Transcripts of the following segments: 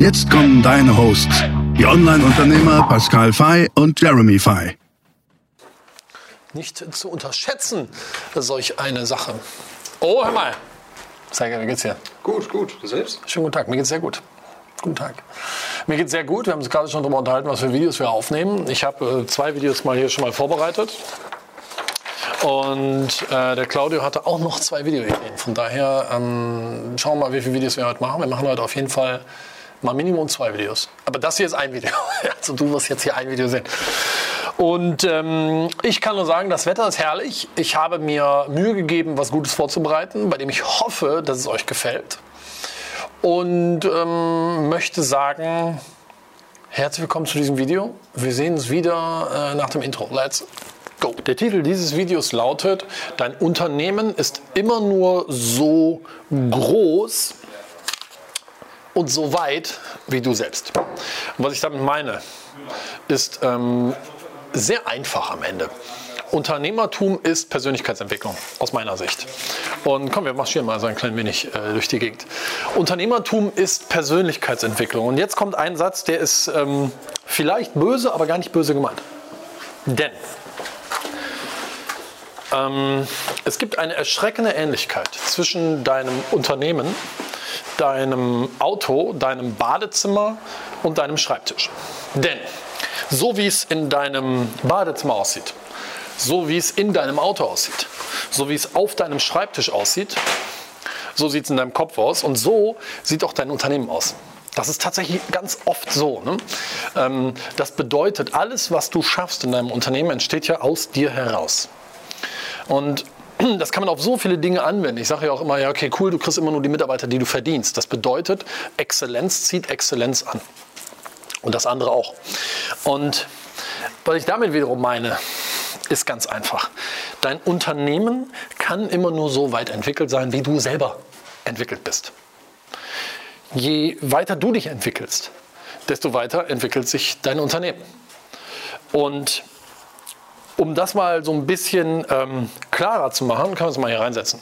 Jetzt kommen deine Hosts, die Online-Unternehmer Pascal Fay und Jeremy Fay. Nicht zu unterschätzen, solch eine Sache. Oh, hör mal. Zeige, wie geht's dir? Gut, gut. Du selbst? Schönen guten Tag, mir geht's sehr gut. Guten Tag. Mir geht's sehr gut. Wir haben uns gerade schon darüber unterhalten, was für Videos wir aufnehmen. Ich habe äh, zwei Videos mal hier schon mal vorbereitet. Und äh, der Claudio hatte auch noch zwei Videoideen. Von daher ähm, schauen wir mal, wie viele Videos wir heute machen. Wir machen heute auf jeden Fall Mal Minimum zwei Videos. Aber das hier ist ein Video. Also du wirst jetzt hier ein Video sehen. Und ähm, ich kann nur sagen, das Wetter ist herrlich. Ich habe mir Mühe gegeben, was Gutes vorzubereiten, bei dem ich hoffe, dass es euch gefällt. Und ähm, möchte sagen, herzlich willkommen zu diesem Video. Wir sehen uns wieder äh, nach dem Intro. Let's go. Der Titel dieses Videos lautet, dein Unternehmen ist immer nur so groß, und so weit wie du selbst. Und was ich damit meine, ist ähm, sehr einfach am Ende. Unternehmertum ist Persönlichkeitsentwicklung, aus meiner Sicht. Und komm, wir marschieren mal so ein klein wenig äh, durch die Gegend. Unternehmertum ist Persönlichkeitsentwicklung. Und jetzt kommt ein Satz, der ist ähm, vielleicht böse, aber gar nicht böse gemeint. Denn ähm, es gibt eine erschreckende Ähnlichkeit zwischen deinem Unternehmen deinem Auto, deinem Badezimmer und deinem Schreibtisch. Denn so wie es in deinem Badezimmer aussieht, so wie es in deinem Auto aussieht, so wie es auf deinem Schreibtisch aussieht, so sieht es in deinem Kopf aus und so sieht auch dein Unternehmen aus. Das ist tatsächlich ganz oft so. Ne? Ähm, das bedeutet, alles, was du schaffst in deinem Unternehmen, entsteht ja aus dir heraus. Und das kann man auf so viele Dinge anwenden. Ich sage ja auch immer, ja, okay, cool, du kriegst immer nur die Mitarbeiter, die du verdienst. Das bedeutet, Exzellenz zieht Exzellenz an. Und das andere auch. Und was ich damit wiederum meine, ist ganz einfach. Dein Unternehmen kann immer nur so weit entwickelt sein, wie du selber entwickelt bist. Je weiter du dich entwickelst, desto weiter entwickelt sich dein Unternehmen. Und um das mal so ein bisschen ähm, klarer zu machen, können wir uns mal hier reinsetzen.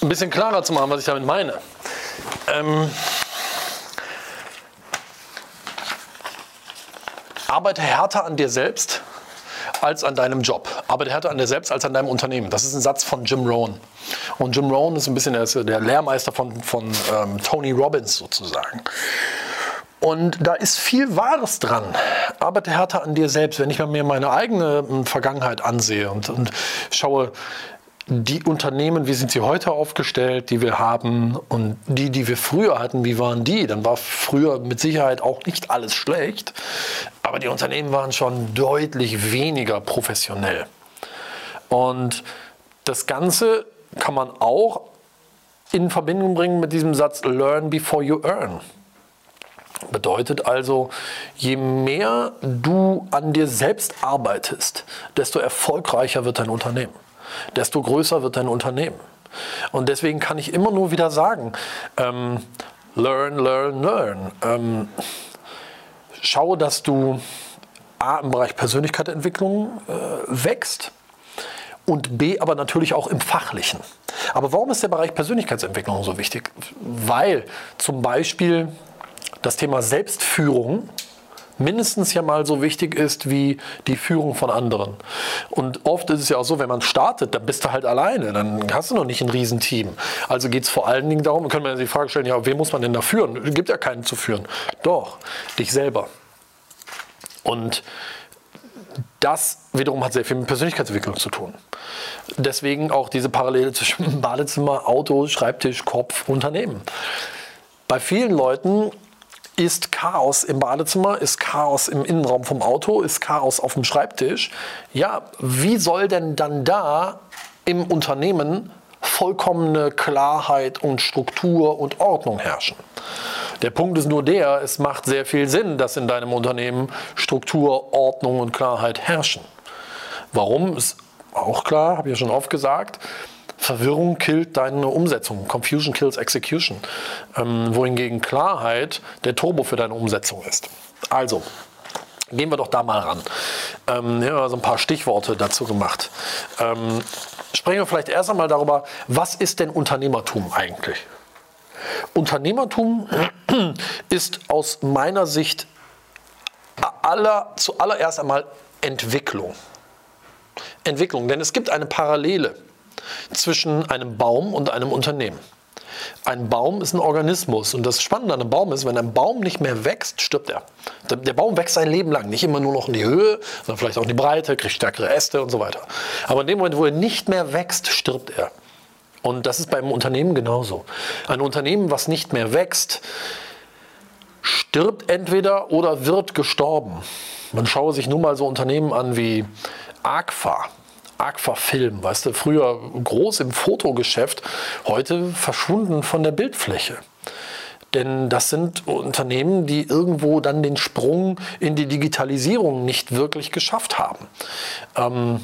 Ein bisschen klarer zu machen, was ich damit meine. Ähm, arbeite härter an dir selbst als an deinem Job. Arbeite härter an dir selbst als an deinem Unternehmen. Das ist ein Satz von Jim Rohn. Und Jim Rohn ist ein bisschen der, der Lehrmeister von, von ähm, Tony Robbins sozusagen. Und da ist viel Wahres dran. Arbeite härter an dir selbst. Wenn ich mir meine eigene hm, Vergangenheit ansehe und, und schaue, die Unternehmen, wie sind sie heute aufgestellt, die wir haben und die, die wir früher hatten, wie waren die? Dann war früher mit Sicherheit auch nicht alles schlecht, aber die Unternehmen waren schon deutlich weniger professionell. Und das Ganze kann man auch in Verbindung bringen mit diesem Satz Learn before you earn. Bedeutet also, je mehr du an dir selbst arbeitest, desto erfolgreicher wird dein Unternehmen, desto größer wird dein Unternehmen. Und deswegen kann ich immer nur wieder sagen, ähm, learn, learn, learn. Ähm, schau, dass du A, im Bereich Persönlichkeitsentwicklung äh, wächst und B, aber natürlich auch im Fachlichen. Aber warum ist der Bereich Persönlichkeitsentwicklung so wichtig? Weil zum Beispiel das Thema Selbstführung mindestens ja mal so wichtig ist wie die Führung von anderen. Und oft ist es ja auch so, wenn man startet, dann bist du halt alleine, dann hast du noch nicht ein Riesenteam. Also geht es vor allen Dingen darum, können wir die Frage stellen, ja, wen muss man denn da führen? Es gibt ja keinen zu führen. Doch, dich selber. Und das wiederum hat sehr viel mit Persönlichkeitsentwicklung zu tun. Deswegen auch diese Parallele zwischen Badezimmer, Auto, Schreibtisch, Kopf, Unternehmen. Bei vielen Leuten ist Chaos im Badezimmer, ist Chaos im Innenraum vom Auto, ist Chaos auf dem Schreibtisch. Ja, wie soll denn dann da im Unternehmen vollkommene Klarheit und Struktur und Ordnung herrschen. Der Punkt ist nur der, es macht sehr viel Sinn, dass in deinem Unternehmen Struktur, Ordnung und Klarheit herrschen. Warum ist auch klar, habe ich ja schon oft gesagt. Verwirrung killt deine Umsetzung. Confusion kills execution. Ähm, wohingegen Klarheit der Turbo für deine Umsetzung ist. Also, gehen wir doch da mal ran. Ähm, hier haben wir so ein paar Stichworte dazu gemacht. Ähm, sprechen wir vielleicht erst einmal darüber, was ist denn Unternehmertum eigentlich? Unternehmertum ist aus meiner Sicht aller, zuallererst einmal Entwicklung. Entwicklung, denn es gibt eine Parallele zwischen einem Baum und einem Unternehmen. Ein Baum ist ein Organismus und das Spannende an einem Baum ist, wenn ein Baum nicht mehr wächst, stirbt er. Der Baum wächst sein Leben lang, nicht immer nur noch in die Höhe, sondern vielleicht auch in die Breite, kriegt stärkere Äste und so weiter. Aber in dem Moment, wo er nicht mehr wächst, stirbt er. Und das ist beim Unternehmen genauso. Ein Unternehmen, was nicht mehr wächst, stirbt entweder oder wird gestorben. Man schaue sich nun mal so Unternehmen an wie Agfa. Agfa Film, weißt du, früher groß im Fotogeschäft, heute verschwunden von der Bildfläche. Denn das sind Unternehmen, die irgendwo dann den Sprung in die Digitalisierung nicht wirklich geschafft haben. Ähm,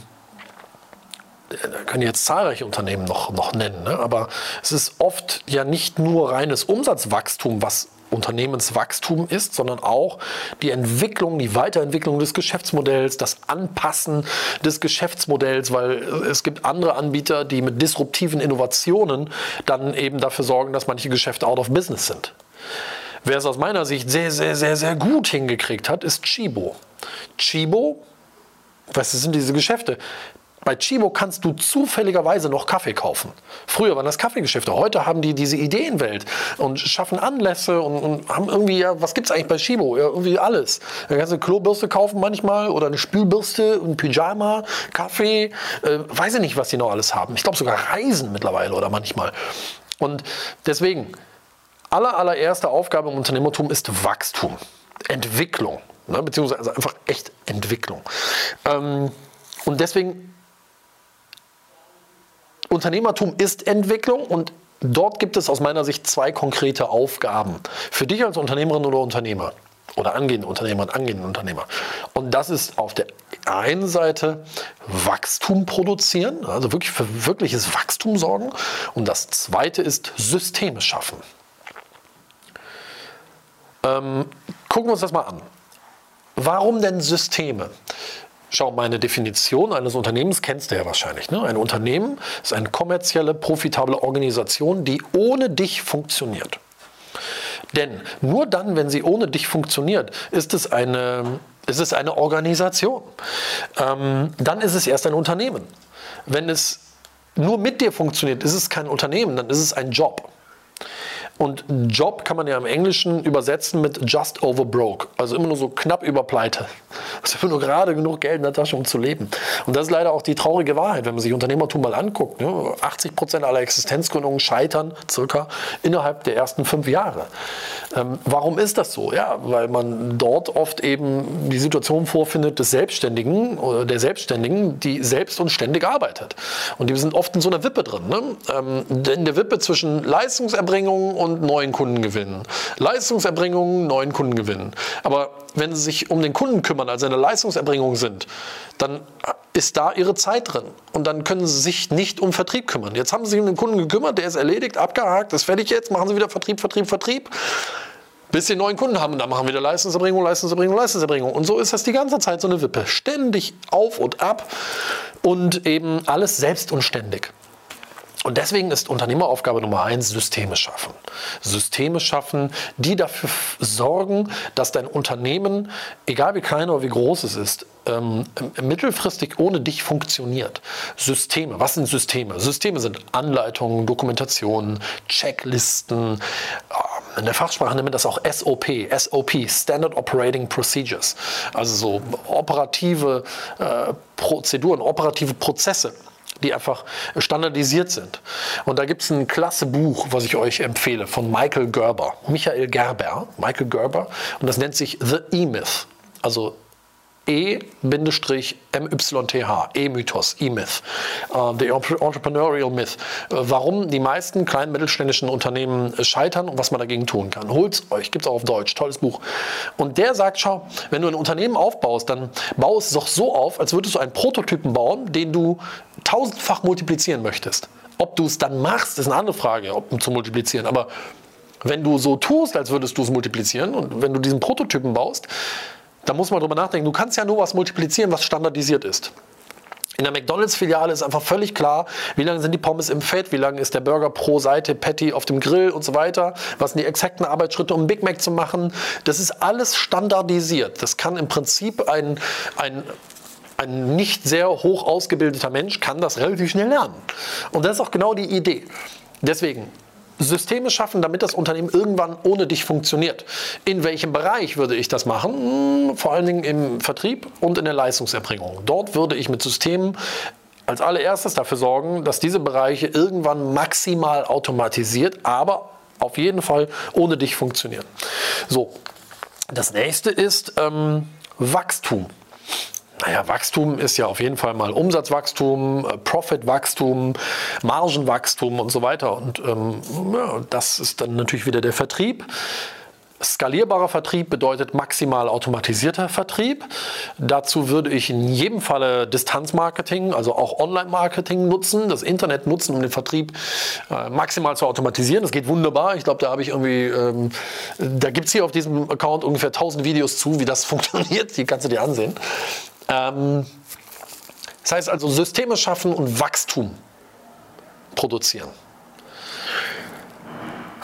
da können jetzt zahlreiche Unternehmen noch, noch nennen, ne? aber es ist oft ja nicht nur reines Umsatzwachstum, was Unternehmenswachstum ist, sondern auch die Entwicklung, die Weiterentwicklung des Geschäftsmodells, das Anpassen des Geschäftsmodells, weil es gibt andere Anbieter, die mit disruptiven Innovationen dann eben dafür sorgen, dass manche Geschäfte out of business sind. Wer es aus meiner Sicht sehr, sehr, sehr, sehr gut hingekriegt hat, ist Chibo. Chibo, was sind diese Geschäfte? Bei Chibo kannst du zufälligerweise noch Kaffee kaufen. Früher waren das Kaffeegeschäfte. Heute haben die diese Ideenwelt und schaffen Anlässe und, und haben irgendwie, ja, was gibt es eigentlich bei Chibo? Ja, irgendwie alles. Da kannst du eine Klobürste kaufen manchmal oder eine Spülbürste, ein Pyjama, Kaffee. Äh, weiß ich nicht, was die noch alles haben. Ich glaube sogar Reisen mittlerweile oder manchmal. Und deswegen, aller, allererste Aufgabe im Unternehmertum ist Wachstum, Entwicklung. Ne? Beziehungsweise einfach echt Entwicklung. Ähm, und deswegen Unternehmertum ist Entwicklung und dort gibt es aus meiner Sicht zwei konkrete Aufgaben für dich als Unternehmerin oder Unternehmer oder angehende Unternehmer und angehende Unternehmer. Und das ist auf der einen Seite Wachstum produzieren, also wirklich für wirkliches Wachstum sorgen. Und das zweite ist Systeme schaffen. Ähm, gucken wir uns das mal an. Warum denn Systeme? Schau, meine Definition eines Unternehmens kennst du ja wahrscheinlich. Ne? Ein Unternehmen ist eine kommerzielle, profitable Organisation, die ohne dich funktioniert. Denn nur dann, wenn sie ohne dich funktioniert, ist es eine, ist es eine Organisation. Ähm, dann ist es erst ein Unternehmen. Wenn es nur mit dir funktioniert, ist es kein Unternehmen, dann ist es ein Job. Und Job kann man ja im Englischen übersetzen mit just over broke, also immer nur so knapp über Pleite. Also nur gerade genug Geld in der Tasche, um zu leben. Und das ist leider auch die traurige Wahrheit, wenn man sich Unternehmertum mal anguckt. Ne? 80 Prozent aller Existenzgründungen scheitern circa innerhalb der ersten fünf Jahre. Ähm, warum ist das so? Ja, weil man dort oft eben die Situation vorfindet des Selbstständigen oder der Selbstständigen, die selbst und ständig arbeitet. Und die sind oft in so einer Wippe drin. Ne? Ähm, in der Wippe zwischen Leistungserbringung und und neuen Kunden gewinnen. Leistungserbringungen, neuen Kunden gewinnen. Aber wenn Sie sich um den Kunden kümmern, also in der Leistungserbringung sind, dann ist da Ihre Zeit drin. Und dann können Sie sich nicht um Vertrieb kümmern. Jetzt haben Sie sich um den Kunden gekümmert, der ist erledigt, abgehakt, ist fertig jetzt, machen Sie wieder Vertrieb, Vertrieb, Vertrieb bis sie neuen Kunden haben. Und dann machen wir wieder Leistungserbringung, Leistungserbringung, Leistungserbringung. Und so ist das die ganze Zeit so eine Wippe. Ständig auf und ab und eben alles selbst und ständig. Und deswegen ist Unternehmeraufgabe Nummer eins Systeme schaffen. Systeme schaffen, die dafür sorgen, dass dein Unternehmen, egal wie klein oder wie groß es ist, ähm, mittelfristig ohne dich funktioniert. Systeme, was sind Systeme? Systeme sind Anleitungen, Dokumentationen, Checklisten. Ähm, in der Fachsprache nennt man das auch SOP, SOP, Standard Operating Procedures. Also so operative äh, Prozeduren, operative Prozesse die einfach standardisiert sind. Und da gibt es ein klasse Buch, was ich euch empfehle, von Michael Gerber, Michael Gerber, Michael Gerber, und das nennt sich The E-Myth, also E-MYTH, E-Mythos, E-Myth, uh, the Entrepreneurial Myth. Äh, warum die meisten kleinen mittelständischen Unternehmen scheitern und was man dagegen tun kann. Holt's euch, gibt es auch auf Deutsch, tolles Buch. Und der sagt, schau, wenn du ein Unternehmen aufbaust, dann bau es doch so auf, als würdest du einen Prototypen bauen, den du tausendfach multiplizieren möchtest. Ob du es dann machst, ist eine andere Frage, ob zu multiplizieren. Aber wenn du so tust, als würdest du es multiplizieren und wenn du diesen Prototypen baust, dann muss man darüber nachdenken. Du kannst ja nur was multiplizieren, was standardisiert ist. In der McDonalds-Filiale ist einfach völlig klar, wie lange sind die Pommes im Fett, wie lange ist der Burger pro Seite, Patty auf dem Grill und so weiter. Was sind die exakten Arbeitsschritte, um Big Mac zu machen? Das ist alles standardisiert. Das kann im Prinzip ein, ein ein nicht sehr hoch ausgebildeter Mensch kann das relativ schnell lernen. Und das ist auch genau die Idee. Deswegen, Systeme schaffen, damit das Unternehmen irgendwann ohne dich funktioniert. In welchem Bereich würde ich das machen? Hm, vor allen Dingen im Vertrieb und in der Leistungserbringung. Dort würde ich mit Systemen als allererstes dafür sorgen, dass diese Bereiche irgendwann maximal automatisiert, aber auf jeden Fall ohne dich funktionieren. So, das nächste ist ähm, Wachstum. Naja, Wachstum ist ja auf jeden Fall mal Umsatzwachstum, äh, Profitwachstum, Margenwachstum und so weiter. Und ähm, ja, das ist dann natürlich wieder der Vertrieb. Skalierbarer Vertrieb bedeutet maximal automatisierter Vertrieb. Dazu würde ich in jedem Falle Distanzmarketing, also auch Online-Marketing nutzen, das Internet nutzen, um den Vertrieb äh, maximal zu automatisieren. Das geht wunderbar. Ich glaube, da habe ich irgendwie, ähm, da gibt es hier auf diesem Account ungefähr 1000 Videos zu, wie das funktioniert. Die kannst du dir ansehen. Ähm, das heißt also Systeme schaffen und Wachstum produzieren.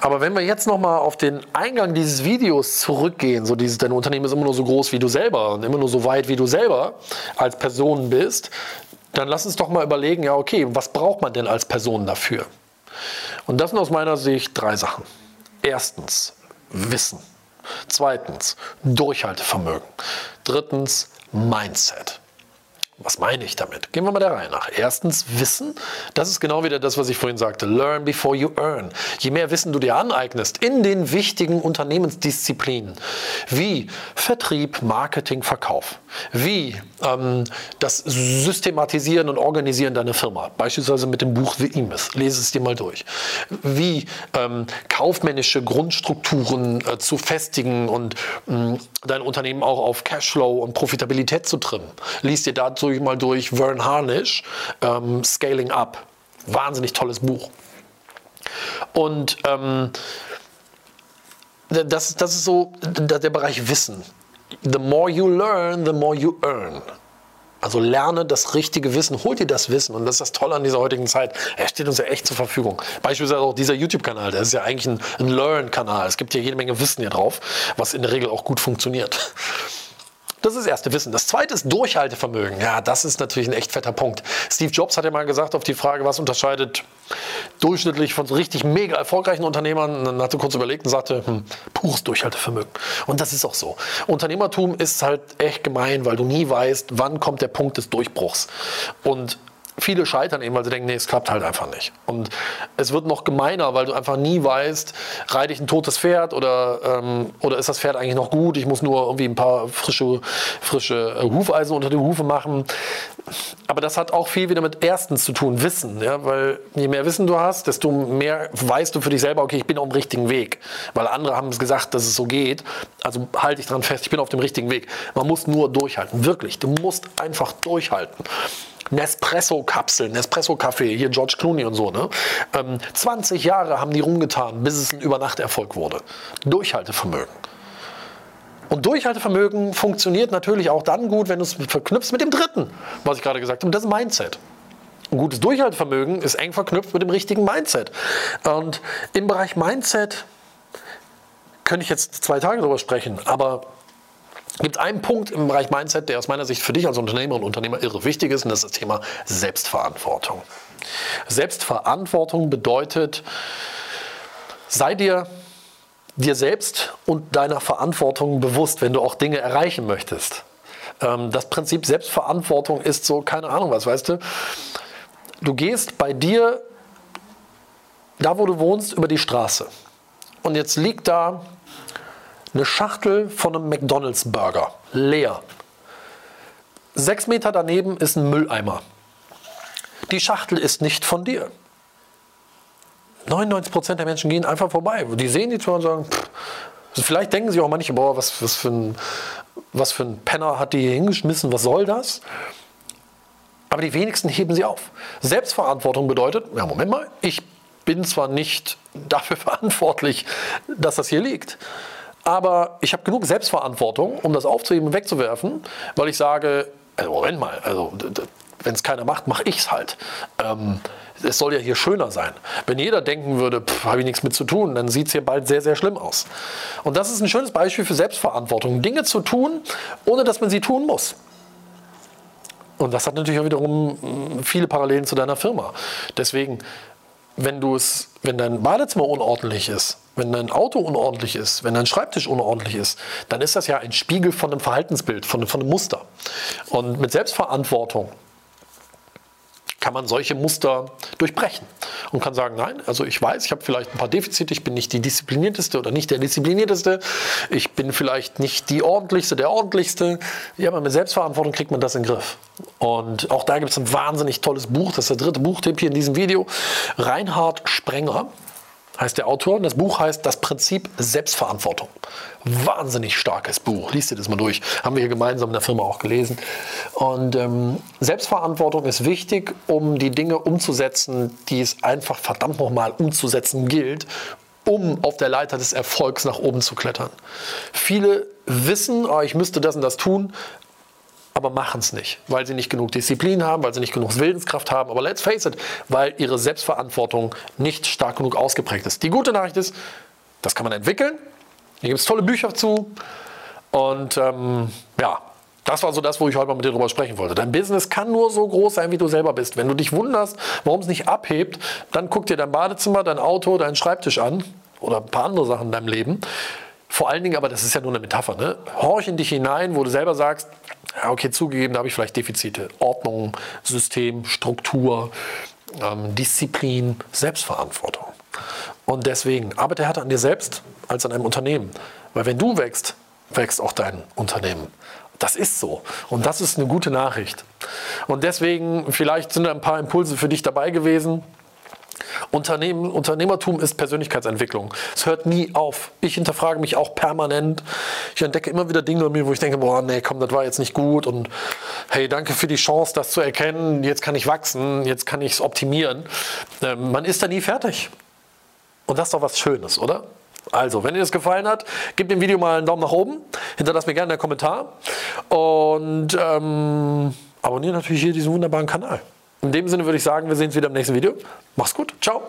Aber wenn wir jetzt nochmal auf den Eingang dieses Videos zurückgehen, so dieses, dein Unternehmen ist immer nur so groß wie du selber und immer nur so weit wie du selber als Person bist, dann lass uns doch mal überlegen, ja okay, was braucht man denn als Person dafür? Und das sind aus meiner Sicht drei Sachen. Erstens Wissen. Zweitens Durchhaltevermögen. Drittens Mindset. Was meine ich damit? Gehen wir mal der Reihe nach. Erstens Wissen. Das ist genau wieder das, was ich vorhin sagte. Learn before you earn. Je mehr Wissen du dir aneignest in den wichtigen Unternehmensdisziplinen wie Vertrieb, Marketing, Verkauf, wie ähm, das Systematisieren und Organisieren deiner Firma, beispielsweise mit dem Buch The E-Myth. Lese es dir mal durch. Wie ähm, kaufmännische Grundstrukturen äh, zu festigen und ähm, dein Unternehmen auch auf Cashflow und Profitabilität zu trimmen. Lies dir dazu durch, mal durch Vern Harnish, ähm, Scaling Up. Wahnsinnig tolles Buch. Und ähm, das, das ist so der Bereich Wissen. The more you learn, the more you earn. Also lerne das richtige Wissen, hol dir das Wissen und das ist das Tolle an dieser heutigen Zeit. Er steht uns ja echt zur Verfügung. Beispielsweise auch dieser YouTube-Kanal, der ist ja eigentlich ein, ein Learn-Kanal. Es gibt hier jede Menge Wissen hier drauf, was in der Regel auch gut funktioniert. Das ist das erste Wissen. Das zweite ist Durchhaltevermögen. Ja, das ist natürlich ein echt fetter Punkt. Steve Jobs hat ja mal gesagt auf die Frage, was unterscheidet durchschnittlich von so richtig mega erfolgreichen Unternehmern. Dann hat er kurz überlegt und sagte, hm, pures Durchhaltevermögen. Und das ist auch so. Unternehmertum ist halt echt gemein, weil du nie weißt, wann kommt der Punkt des Durchbruchs. Und viele scheitern eben, weil sie denken, nee, es klappt halt einfach nicht. Und es wird noch gemeiner, weil du einfach nie weißt, reite ich ein totes Pferd oder, ähm, oder ist das Pferd eigentlich noch gut? Ich muss nur irgendwie ein paar frische, frische Hufeisen unter die Hufe machen. Aber das hat auch viel wieder mit erstens zu tun, Wissen. Ja? Weil je mehr Wissen du hast, desto mehr weißt du für dich selber, okay, ich bin auf dem richtigen Weg. Weil andere haben es gesagt, dass es so geht. Also halte ich dran fest, ich bin auf dem richtigen Weg. Man muss nur durchhalten. Wirklich, du musst einfach durchhalten. Nespresso-Kapseln, Nespresso-Kaffee, hier George Clooney und so. Ne? Ähm, 20 Jahre haben die rumgetan, bis es ein Übernachterfolg wurde. Durchhaltevermögen. Und Durchhaltevermögen funktioniert natürlich auch dann gut, wenn du es verknüpfst mit dem dritten, was ich gerade gesagt habe, das Mindset. Ein gutes Durchhaltevermögen ist eng verknüpft mit dem richtigen Mindset. Und im Bereich Mindset könnte ich jetzt zwei Tage darüber sprechen, aber gibt es einen Punkt im Bereich Mindset, der aus meiner Sicht für dich als Unternehmer und Unternehmer irre wichtig ist, und das ist das Thema Selbstverantwortung. Selbstverantwortung bedeutet, sei dir dir selbst und deiner Verantwortung bewusst, wenn du auch Dinge erreichen möchtest. Ähm, das Prinzip Selbstverantwortung ist so, keine Ahnung was, weißt du, du gehst bei dir, da wo du wohnst, über die Straße. Und jetzt liegt da eine Schachtel von einem McDonald's Burger, leer. Sechs Meter daneben ist ein Mülleimer. Die Schachtel ist nicht von dir. 99% der Menschen gehen einfach vorbei. Die sehen die zwar und sagen, pff, vielleicht denken sie auch manche, boah, was, was, für ein, was für ein Penner hat die hier hingeschmissen, was soll das? Aber die wenigsten heben sie auf. Selbstverantwortung bedeutet, ja, Moment mal, ich bin zwar nicht dafür verantwortlich, dass das hier liegt, aber ich habe genug Selbstverantwortung, um das aufzuheben und wegzuwerfen, weil ich sage, also Moment mal, also wenn es keiner macht, mache ich es halt. Ähm, es soll ja hier schöner sein. Wenn jeder denken würde, habe ich nichts mit zu tun, dann sieht es hier bald sehr, sehr schlimm aus. Und das ist ein schönes Beispiel für Selbstverantwortung. Dinge zu tun, ohne dass man sie tun muss. Und das hat natürlich auch wiederum hm, viele Parallelen zu deiner Firma. Deswegen, wenn du es, wenn dein Badezimmer unordentlich ist, wenn dein Auto unordentlich ist, wenn dein Schreibtisch unordentlich ist, dann ist das ja ein Spiegel von einem Verhaltensbild, von, von einem Muster. Und mit Selbstverantwortung kann man solche Muster durchbrechen und kann sagen, nein, also ich weiß, ich habe vielleicht ein paar Defizite, ich bin nicht die disziplinierteste oder nicht der disziplinierteste, ich bin vielleicht nicht die ordentlichste, der ordentlichste. Ja, aber mit Selbstverantwortung kriegt man das in den Griff. Und auch da gibt es ein wahnsinnig tolles Buch, das ist der dritte Buchtipp hier in diesem Video. Reinhard Sprenger heißt der Autor. Und das Buch heißt Das Prinzip Selbstverantwortung. Wahnsinnig starkes Buch. Lies dir das mal durch. Haben wir hier gemeinsam in der Firma auch gelesen. Und ähm, Selbstverantwortung ist wichtig, um die Dinge umzusetzen, die es einfach verdammt nochmal umzusetzen gilt, um auf der Leiter des Erfolgs nach oben zu klettern. Viele wissen, oh, ich müsste das und das tun, aber machen es nicht, weil sie nicht genug Disziplin haben, weil sie nicht genug Willenskraft haben. Aber let's face it, weil ihre Selbstverantwortung nicht stark genug ausgeprägt ist. Die gute Nachricht ist, das kann man entwickeln. Hier gibt es tolle Bücher zu. Und ähm, ja, das war so das, wo ich heute mal mit dir drüber sprechen wollte. Dein Business kann nur so groß sein, wie du selber bist. Wenn du dich wunderst, warum es nicht abhebt, dann guck dir dein Badezimmer, dein Auto, deinen Schreibtisch an oder ein paar andere Sachen in deinem Leben. Vor allen Dingen, aber das ist ja nur eine Metapher, ne? horch in dich hinein, wo du selber sagst, ja, okay, zugegeben, da habe ich vielleicht Defizite. Ordnung, System, Struktur, ähm, Disziplin, Selbstverantwortung. Und deswegen arbeite härter an dir selbst als an einem Unternehmen. Weil wenn du wächst, wächst auch dein Unternehmen. Das ist so. Und das ist eine gute Nachricht. Und deswegen, vielleicht sind da ein paar Impulse für dich dabei gewesen. Unternehmen, Unternehmertum ist Persönlichkeitsentwicklung. Es hört nie auf. Ich hinterfrage mich auch permanent. Ich entdecke immer wieder Dinge bei mir, wo ich denke, boah, nee, komm, das war jetzt nicht gut. Und hey, danke für die Chance, das zu erkennen. Jetzt kann ich wachsen, jetzt kann ich es optimieren. Ähm, man ist da nie fertig. Und das ist doch was Schönes, oder? Also, wenn dir das gefallen hat, gib dem Video mal einen Daumen nach oben, hinterlass mir gerne einen Kommentar und ähm, abonniere natürlich hier diesen wunderbaren Kanal. In dem Sinne würde ich sagen, wir sehen uns wieder im nächsten Video. Mach's gut. Ciao.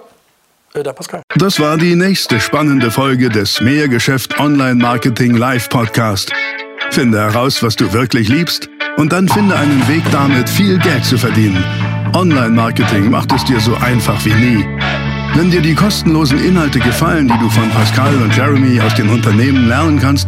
Der Pascal. Das war die nächste spannende Folge des Mehrgeschäft Online Marketing Live Podcast. Finde heraus, was du wirklich liebst und dann finde einen Weg damit, viel Geld zu verdienen. Online Marketing macht es dir so einfach wie nie. Wenn dir die kostenlosen Inhalte gefallen, die du von Pascal und Jeremy aus den Unternehmen lernen kannst,